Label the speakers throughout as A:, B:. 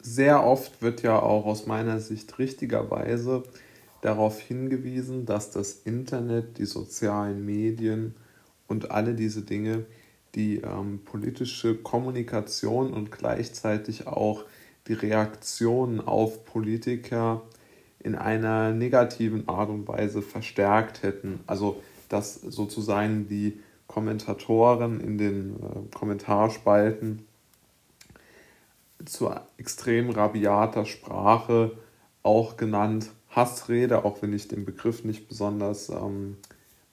A: sehr oft wird ja auch aus meiner Sicht richtigerweise darauf hingewiesen, dass das Internet, die sozialen Medien und alle diese Dinge die ähm, politische Kommunikation und gleichzeitig auch die Reaktionen auf Politiker in einer negativen Art und Weise verstärkt hätten. Also dass sozusagen die Kommentatoren in den äh, Kommentarspalten zu extrem rabiater Sprache, auch genannt Hassrede, auch wenn ich den Begriff nicht besonders ähm,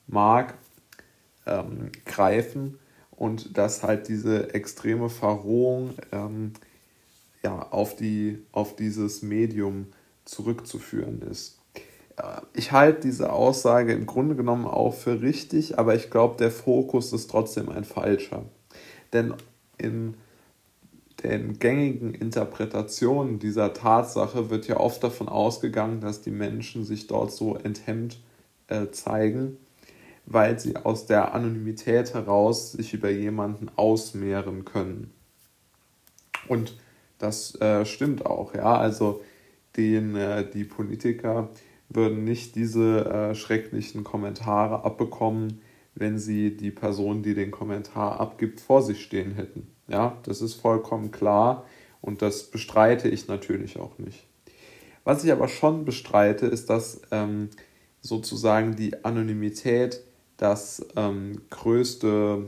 A: mag, ähm, greifen und dass halt diese extreme Verrohung ähm, ja, auf, die, auf dieses Medium zurückzuführen ist. Äh, ich halte diese Aussage im Grunde genommen auch für richtig, aber ich glaube, der Fokus ist trotzdem ein falscher. Denn in den gängigen Interpretationen dieser Tatsache wird ja oft davon ausgegangen, dass die Menschen sich dort so enthemmt äh, zeigen, weil sie aus der Anonymität heraus sich über jemanden ausmehren können. Und das äh, stimmt auch, ja. Also den, äh, die Politiker würden nicht diese äh, schrecklichen Kommentare abbekommen, wenn sie die Person, die den Kommentar abgibt, vor sich stehen hätten. Ja, das ist vollkommen klar und das bestreite ich natürlich auch nicht. Was ich aber schon bestreite, ist, dass ähm, sozusagen die Anonymität das ähm, größte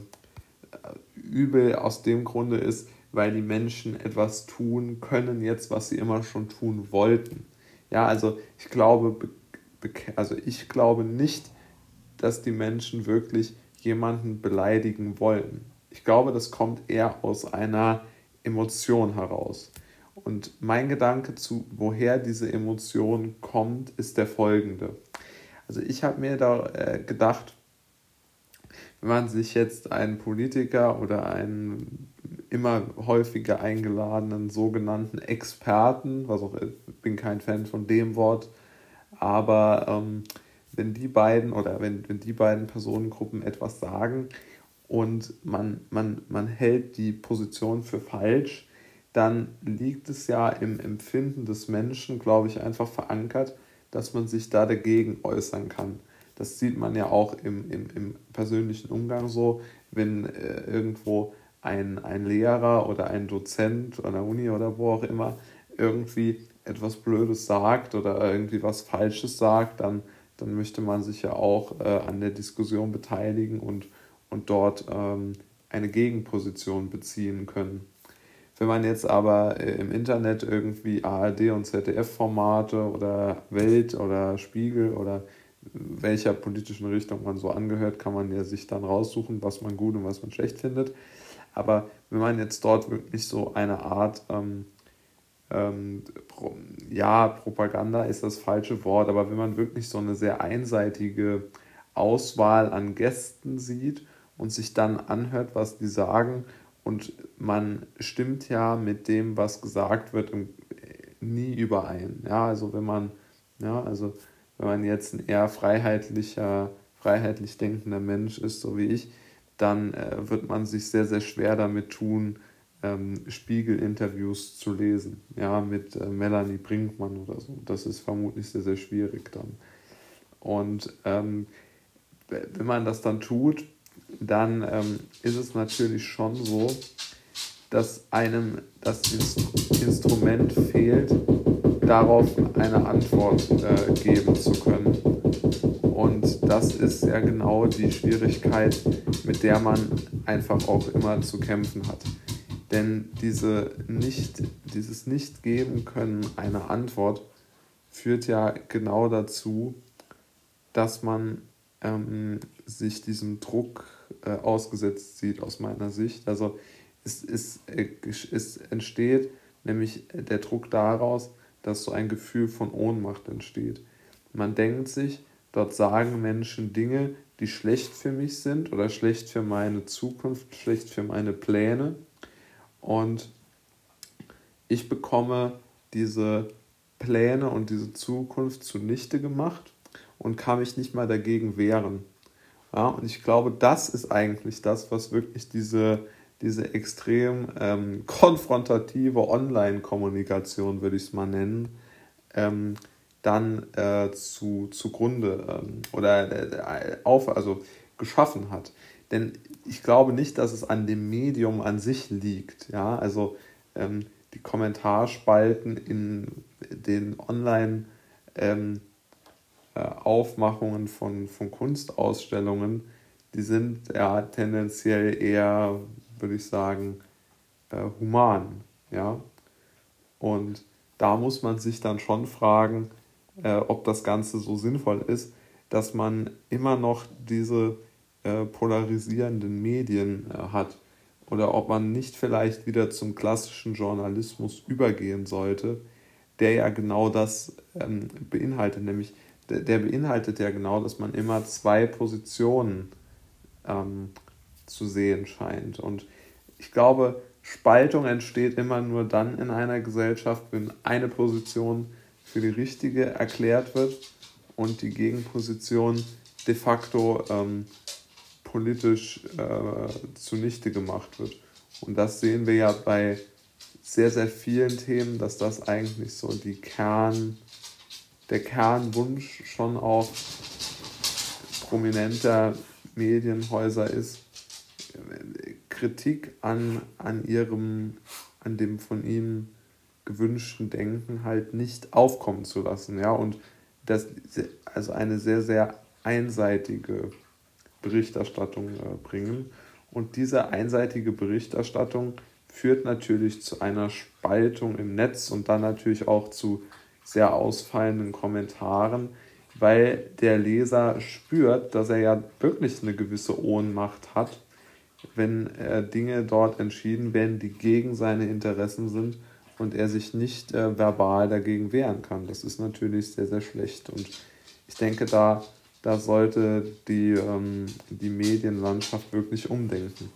A: äh, Übel aus dem Grunde ist, weil die Menschen etwas tun können jetzt, was sie immer schon tun wollten. Ja, also ich glaube, also ich glaube nicht, dass die Menschen wirklich jemanden beleidigen wollen. Ich glaube, das kommt eher aus einer Emotion heraus. Und mein Gedanke zu, woher diese Emotion kommt, ist der folgende. Also ich habe mir da äh, gedacht, wenn man sich jetzt einen Politiker oder einen immer häufiger eingeladenen sogenannten Experten, was auch ich bin kein Fan von dem Wort, aber ähm, wenn die beiden oder wenn, wenn die beiden Personengruppen etwas sagen und man, man, man hält die Position für falsch, dann liegt es ja im Empfinden des Menschen, glaube ich, einfach verankert, dass man sich da dagegen äußern kann. Das sieht man ja auch im, im, im persönlichen Umgang so, wenn äh, irgendwo ein, ein Lehrer oder ein Dozent an der Uni oder wo auch immer irgendwie etwas Blödes sagt oder irgendwie was Falsches sagt, dann, dann möchte man sich ja auch äh, an der Diskussion beteiligen und, und dort ähm, eine Gegenposition beziehen können. Wenn man jetzt aber äh, im Internet irgendwie ARD und ZDF-Formate oder Welt oder Spiegel oder welcher politischen Richtung man so angehört, kann man ja sich dann raussuchen, was man gut und was man schlecht findet. Aber wenn man jetzt dort wirklich so eine Art, ähm, ähm, pro, ja, Propaganda ist das falsche Wort, aber wenn man wirklich so eine sehr einseitige Auswahl an Gästen sieht und sich dann anhört, was die sagen, und man stimmt ja mit dem, was gesagt wird, nie überein. Ja, also wenn man, ja, also wenn man jetzt ein eher freiheitlicher, freiheitlich denkender Mensch ist, so wie ich, dann äh, wird man sich sehr, sehr schwer damit tun, ähm, Spiegel-Interviews zu lesen. Ja, mit äh, Melanie Brinkmann oder so. Das ist vermutlich sehr, sehr schwierig dann. Und ähm, wenn man das dann tut, dann ähm, ist es natürlich schon so, dass einem das Instrument fehlt, darauf eine Antwort äh, geben zu können. Und das ist ja genau die Schwierigkeit, mit der man einfach auch immer zu kämpfen hat. Denn diese nicht, dieses Nicht-Geben können einer Antwort führt ja genau dazu, dass man ähm, sich diesem Druck äh, ausgesetzt sieht, aus meiner Sicht. Also es, es, äh, es entsteht nämlich der Druck daraus, dass so ein Gefühl von Ohnmacht entsteht. Man denkt sich, dort sagen Menschen Dinge, die schlecht für mich sind oder schlecht für meine Zukunft, schlecht für meine Pläne. Und ich bekomme diese Pläne und diese Zukunft zunichte gemacht und kann mich nicht mal dagegen wehren. Ja, und ich glaube, das ist eigentlich das, was wirklich diese, diese extrem ähm, konfrontative Online-Kommunikation, würde ich es mal nennen, ähm, dann äh, zu, zugrunde ähm, oder äh, auf, also geschaffen hat. Denn ich glaube nicht, dass es an dem Medium an sich liegt. Ja, also ähm, die Kommentarspalten in den Online- ähm, äh, Aufmachungen von, von Kunstausstellungen, die sind ja tendenziell eher, würde ich sagen, äh, human. Ja? Und da muss man sich dann schon fragen, äh, ob das Ganze so sinnvoll ist, dass man immer noch diese äh, polarisierenden Medien äh, hat oder ob man nicht vielleicht wieder zum klassischen Journalismus übergehen sollte, der ja genau das ähm, beinhaltet, nämlich der, der, beinhaltet ja genau, dass man immer zwei Positionen ähm, zu sehen scheint. Und ich glaube, Spaltung entsteht immer nur dann in einer Gesellschaft, wenn eine Position für die richtige erklärt wird und die Gegenposition de facto ähm, politisch äh, zunichte gemacht wird. Und das sehen wir ja bei sehr, sehr vielen Themen, dass das eigentlich so die Kern, der Kernwunsch schon auch prominenter Medienhäuser ist, Kritik an, an ihrem, an dem von ihnen gewünschten Denken halt nicht aufkommen zu lassen, ja, und das, also eine sehr, sehr einseitige Berichterstattung äh, bringen. Und diese einseitige Berichterstattung führt natürlich zu einer Spaltung im Netz und dann natürlich auch zu sehr ausfallenden Kommentaren, weil der Leser spürt, dass er ja wirklich eine gewisse Ohnmacht hat, wenn äh, Dinge dort entschieden werden, die gegen seine Interessen sind und er sich nicht äh, verbal dagegen wehren kann. Das ist natürlich sehr, sehr schlecht. Und ich denke, da, da sollte die, ähm, die Medienlandschaft wirklich umdenken.